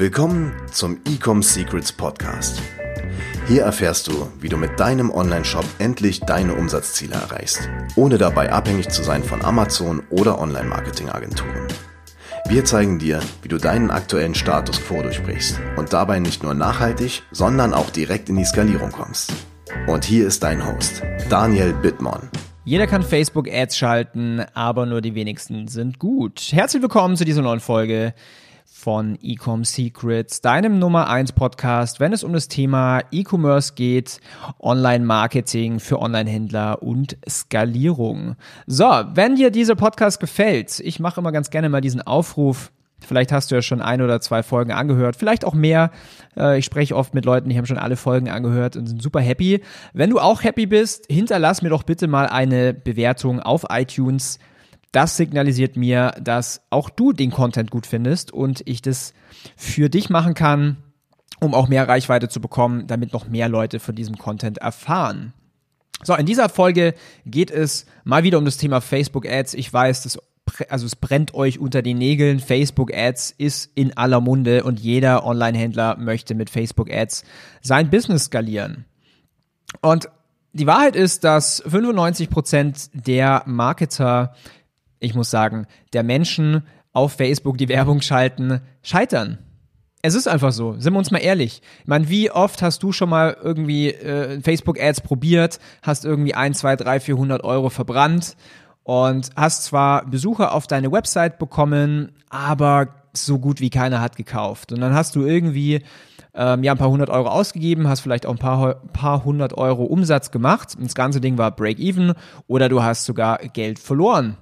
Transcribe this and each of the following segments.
Willkommen zum Ecom Secrets Podcast. Hier erfährst du, wie du mit deinem Online-Shop endlich deine Umsatzziele erreichst, ohne dabei abhängig zu sein von Amazon oder Online-Marketing-Agenturen. Wir zeigen dir, wie du deinen aktuellen Status quo durchbrichst und dabei nicht nur nachhaltig, sondern auch direkt in die Skalierung kommst. Und hier ist dein Host, Daniel Bittmann. Jeder kann Facebook-Ads schalten, aber nur die wenigsten sind gut. Herzlich willkommen zu dieser neuen Folge von Ecom Secrets, deinem Nummer 1 Podcast, wenn es um das Thema E-Commerce geht, Online-Marketing für Online-Händler und Skalierung. So, wenn dir dieser Podcast gefällt, ich mache immer ganz gerne mal diesen Aufruf, Vielleicht hast du ja schon ein oder zwei Folgen angehört, vielleicht auch mehr. Äh, ich spreche oft mit Leuten, die haben schon alle Folgen angehört und sind super happy. Wenn du auch happy bist, hinterlass mir doch bitte mal eine Bewertung auf iTunes. Das signalisiert mir, dass auch du den Content gut findest und ich das für dich machen kann, um auch mehr Reichweite zu bekommen, damit noch mehr Leute von diesem Content erfahren. So, in dieser Folge geht es mal wieder um das Thema Facebook Ads. Ich weiß, das also es brennt euch unter den Nägeln. Facebook Ads ist in aller Munde und jeder Online-Händler möchte mit Facebook Ads sein Business skalieren. Und die Wahrheit ist, dass 95% der Marketer ich muss sagen, der Menschen auf Facebook die Werbung schalten, scheitern. Es ist einfach so, sind wir uns mal ehrlich. Ich meine, wie oft hast du schon mal irgendwie äh, Facebook-Ads probiert, hast irgendwie ein, zwei, drei, 400 Euro verbrannt und hast zwar Besucher auf deine Website bekommen, aber so gut wie keiner hat gekauft. Und dann hast du irgendwie ähm, ja ein paar hundert Euro ausgegeben, hast vielleicht auch ein paar, paar hundert Euro Umsatz gemacht. Das ganze Ding war Break-Even oder du hast sogar Geld verloren.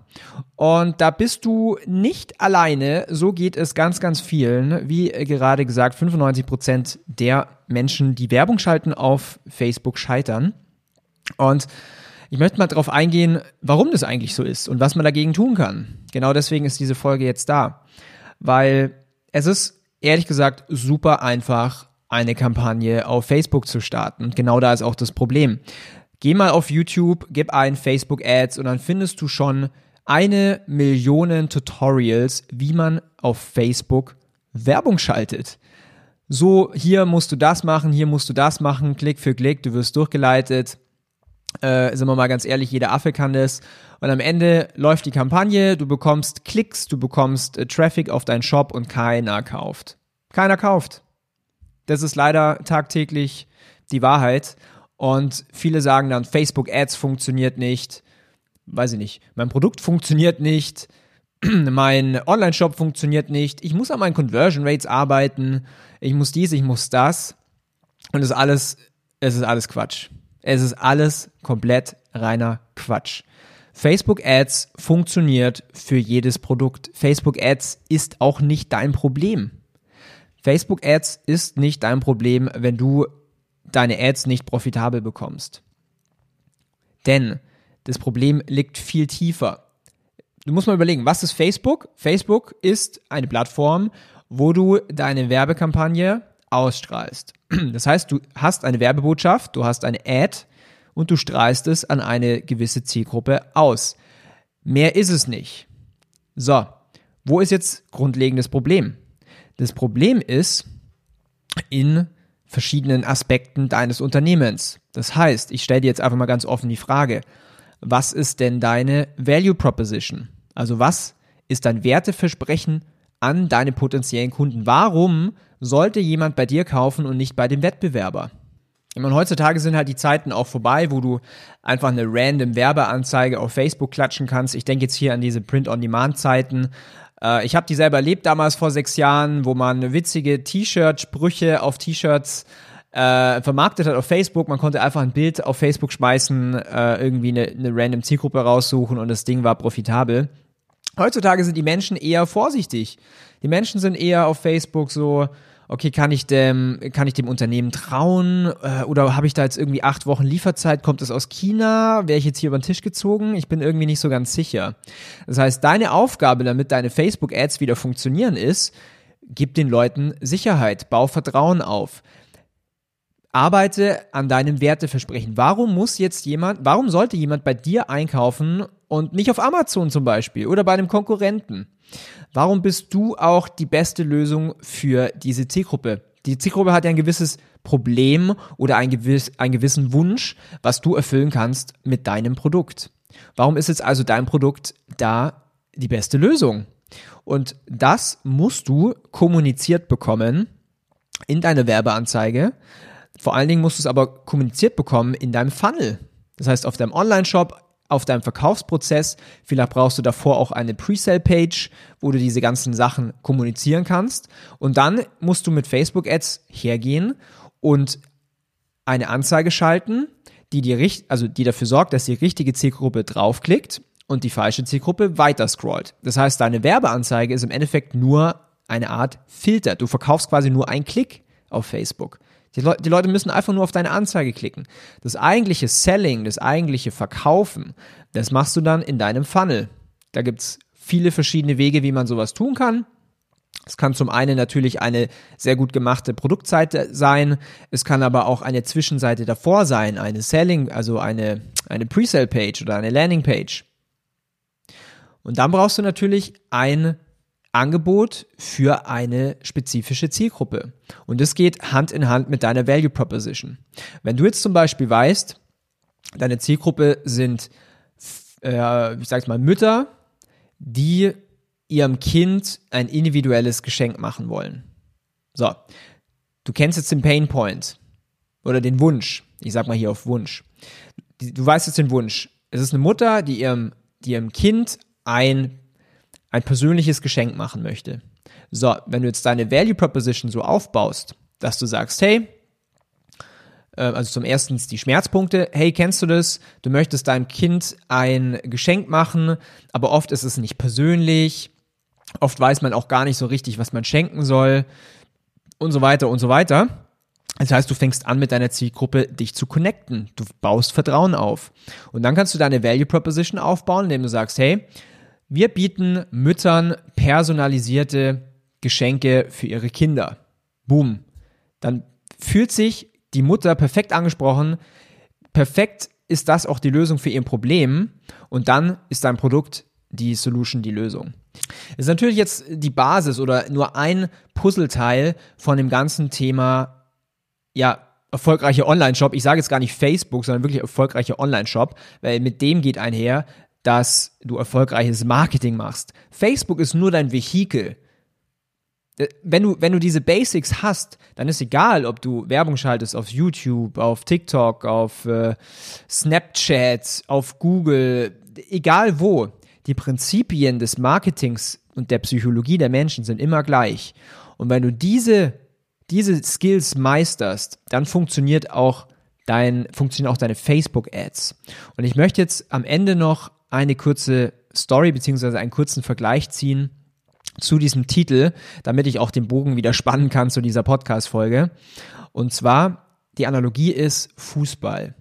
Und da bist du nicht alleine. So geht es ganz, ganz vielen. Wie gerade gesagt, 95 Prozent der Menschen, die Werbung schalten auf Facebook, scheitern. Und ich möchte mal darauf eingehen, warum das eigentlich so ist und was man dagegen tun kann. Genau deswegen ist diese Folge jetzt da. Weil es ist ehrlich gesagt super einfach, eine Kampagne auf Facebook zu starten. Und genau da ist auch das Problem. Geh mal auf YouTube, gib ein Facebook Ads und dann findest du schon eine Million Tutorials, wie man auf Facebook Werbung schaltet. So, hier musst du das machen, hier musst du das machen, Klick für Klick, du wirst durchgeleitet. Äh, sind wir mal ganz ehrlich, jeder Affe kann das. Und am Ende läuft die Kampagne, du bekommst Klicks, du bekommst äh, Traffic auf deinen Shop und keiner kauft. Keiner kauft. Das ist leider tagtäglich die Wahrheit. Und viele sagen dann, Facebook Ads funktioniert nicht. Weiß ich nicht. Mein Produkt funktioniert nicht. mein Online-Shop funktioniert nicht. Ich muss an meinen Conversion Rates arbeiten. Ich muss dies, ich muss das. Und es ist alles, es ist alles Quatsch. Es ist alles komplett reiner Quatsch. Facebook Ads funktioniert für jedes Produkt. Facebook Ads ist auch nicht dein Problem. Facebook Ads ist nicht dein Problem, wenn du deine Ads nicht profitabel bekommst. Denn das Problem liegt viel tiefer. Du musst mal überlegen, was ist Facebook? Facebook ist eine Plattform, wo du deine Werbekampagne ausstrahlst. Das heißt, du hast eine Werbebotschaft, du hast eine Ad und du strahlst es an eine gewisse Zielgruppe aus. Mehr ist es nicht. So, wo ist jetzt grundlegendes Problem? Das Problem ist in verschiedenen Aspekten deines Unternehmens. Das heißt, ich stelle dir jetzt einfach mal ganz offen die Frage, was ist denn deine Value Proposition? Also was ist dein Werteversprechen an deine potenziellen Kunden? Warum sollte jemand bei dir kaufen und nicht bei dem Wettbewerber? Ich meine, heutzutage sind halt die Zeiten auch vorbei, wo du einfach eine random Werbeanzeige auf Facebook klatschen kannst. Ich denke jetzt hier an diese Print-on-Demand-Zeiten, äh, ich habe die selber erlebt damals vor sechs Jahren, wo man witzige T-Shirt-Sprüche auf T-Shirts äh, vermarktet hat auf Facebook. Man konnte einfach ein Bild auf Facebook schmeißen, äh, irgendwie eine, eine random Zielgruppe raussuchen und das Ding war profitabel. Heutzutage sind die Menschen eher vorsichtig. Die Menschen sind eher auf Facebook so, okay, kann ich dem, kann ich dem Unternehmen trauen? Äh, oder habe ich da jetzt irgendwie acht Wochen Lieferzeit? Kommt es aus China? Wäre ich jetzt hier über den Tisch gezogen? Ich bin irgendwie nicht so ganz sicher. Das heißt, deine Aufgabe, damit deine Facebook-Ads wieder funktionieren, ist, gib den Leuten Sicherheit, bau Vertrauen auf. Arbeite an deinem Werteversprechen. Warum muss jetzt jemand, warum sollte jemand bei dir einkaufen und nicht auf Amazon zum Beispiel oder bei einem Konkurrenten? Warum bist du auch die beste Lösung für diese Zielgruppe? Die Zielgruppe hat ja ein gewisses Problem oder ein gewiss, einen gewissen Wunsch, was du erfüllen kannst mit deinem Produkt. Warum ist jetzt also dein Produkt da die beste Lösung? Und das musst du kommuniziert bekommen in deiner Werbeanzeige. Vor allen Dingen musst du es aber kommuniziert bekommen in deinem Funnel. Das heißt, auf deinem Online-Shop, auf deinem Verkaufsprozess. Vielleicht brauchst du davor auch eine Pre-Sale-Page, wo du diese ganzen Sachen kommunizieren kannst. Und dann musst du mit Facebook-Ads hergehen und eine Anzeige schalten, die dir also die dafür sorgt, dass die richtige Zielgruppe draufklickt und die falsche Zielgruppe weiter scrollt. Das heißt, deine Werbeanzeige ist im Endeffekt nur eine Art Filter. Du verkaufst quasi nur einen Klick auf Facebook. Die, Le die, Leute müssen einfach nur auf deine Anzeige klicken. Das eigentliche Selling, das eigentliche Verkaufen, das machst du dann in deinem Funnel. Da gibt's viele verschiedene Wege, wie man sowas tun kann. Es kann zum einen natürlich eine sehr gut gemachte Produktseite sein. Es kann aber auch eine Zwischenseite davor sein, eine Selling, also eine, eine Pre-Sale-Page oder eine Landing-Page. Und dann brauchst du natürlich ein Angebot für eine spezifische Zielgruppe. Und das geht Hand in Hand mit deiner Value Proposition. Wenn du jetzt zum Beispiel weißt, deine Zielgruppe sind, äh, ich sag's mal, Mütter, die ihrem Kind ein individuelles Geschenk machen wollen. So, du kennst jetzt den Pain Point oder den Wunsch. Ich sag mal hier auf Wunsch. Du weißt jetzt den Wunsch. Es ist eine Mutter, die ihrem, die ihrem Kind ein, ein persönliches Geschenk machen möchte. So, wenn du jetzt deine Value Proposition so aufbaust, dass du sagst, hey, äh, also zum ersten die Schmerzpunkte. Hey, kennst du das? Du möchtest deinem Kind ein Geschenk machen, aber oft ist es nicht persönlich. Oft weiß man auch gar nicht so richtig, was man schenken soll und so weiter und so weiter. Das heißt, du fängst an mit deiner Zielgruppe, dich zu connecten. Du baust Vertrauen auf. Und dann kannst du deine Value Proposition aufbauen, indem du sagst, hey, wir bieten Müttern personalisierte Geschenke für ihre Kinder. Boom. Dann fühlt sich die Mutter perfekt angesprochen. Perfekt ist das auch die Lösung für ihr Problem. Und dann ist dein Produkt die Solution, die Lösung. Das ist natürlich jetzt die Basis oder nur ein Puzzleteil von dem ganzen Thema, ja, erfolgreiche Online-Shop. Ich sage jetzt gar nicht Facebook, sondern wirklich erfolgreiche Online-Shop, weil mit dem geht einher, dass du erfolgreiches Marketing machst. Facebook ist nur dein Vehikel. Äh, wenn du, wenn du diese Basics hast, dann ist egal, ob du Werbung schaltest auf YouTube, auf TikTok, auf äh, Snapchat, auf Google, egal wo die Prinzipien des Marketings und der Psychologie der Menschen sind immer gleich. Und wenn du diese, diese Skills meisterst, dann funktioniert auch dein, funktionieren auch deine Facebook-Ads. Und ich möchte jetzt am Ende noch eine kurze Story beziehungsweise einen kurzen Vergleich ziehen zu diesem Titel, damit ich auch den Bogen wieder spannen kann zu dieser Podcast-Folge. Und zwar, die Analogie ist Fußball.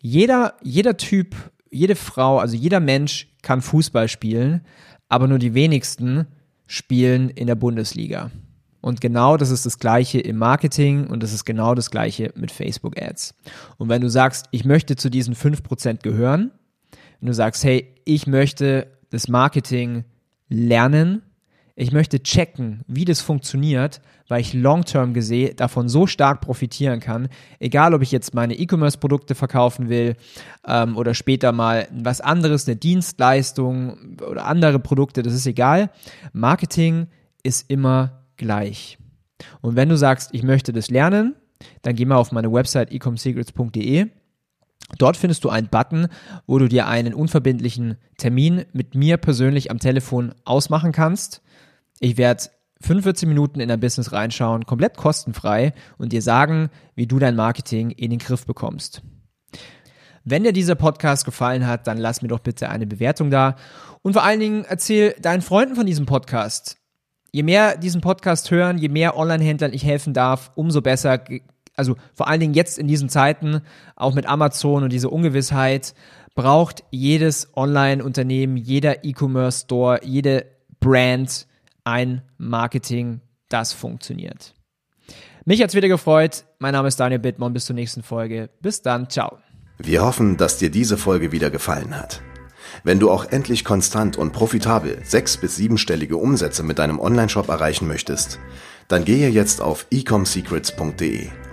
Jeder, jeder Typ, jede Frau, also jeder Mensch kann Fußball spielen, aber nur die wenigsten spielen in der Bundesliga. Und genau das ist das Gleiche im Marketing und das ist genau das Gleiche mit Facebook Ads. Und wenn du sagst, ich möchte zu diesen 5% gehören, wenn du sagst, hey, ich möchte das Marketing lernen, ich möchte checken, wie das funktioniert, weil ich long-term gesehen davon so stark profitieren kann. Egal, ob ich jetzt meine E-Commerce-Produkte verkaufen will ähm, oder später mal was anderes, eine Dienstleistung oder andere Produkte, das ist egal. Marketing ist immer gleich. Und wenn du sagst, ich möchte das lernen, dann geh mal auf meine Website ecomsecrets.de. Dort findest du einen Button, wo du dir einen unverbindlichen Termin mit mir persönlich am Telefon ausmachen kannst. Ich werde 45 Minuten in dein Business reinschauen, komplett kostenfrei und dir sagen, wie du dein Marketing in den Griff bekommst. Wenn dir dieser Podcast gefallen hat, dann lass mir doch bitte eine Bewertung da und vor allen Dingen erzähl deinen Freunden von diesem Podcast. Je mehr diesen Podcast hören, je mehr Online-Händlern ich helfen darf, umso besser. Also vor allen Dingen jetzt in diesen Zeiten, auch mit Amazon und dieser Ungewissheit, braucht jedes Online-Unternehmen, jeder E-Commerce-Store, jede Brand ein Marketing, das funktioniert. Mich hat's wieder gefreut. Mein Name ist Daniel Bittmann. Bis zur nächsten Folge. Bis dann. Ciao. Wir hoffen, dass dir diese Folge wieder gefallen hat. Wenn du auch endlich konstant und profitabel sechs- bis siebenstellige Umsätze mit deinem Onlineshop erreichen möchtest, dann gehe jetzt auf ecomsecrets.de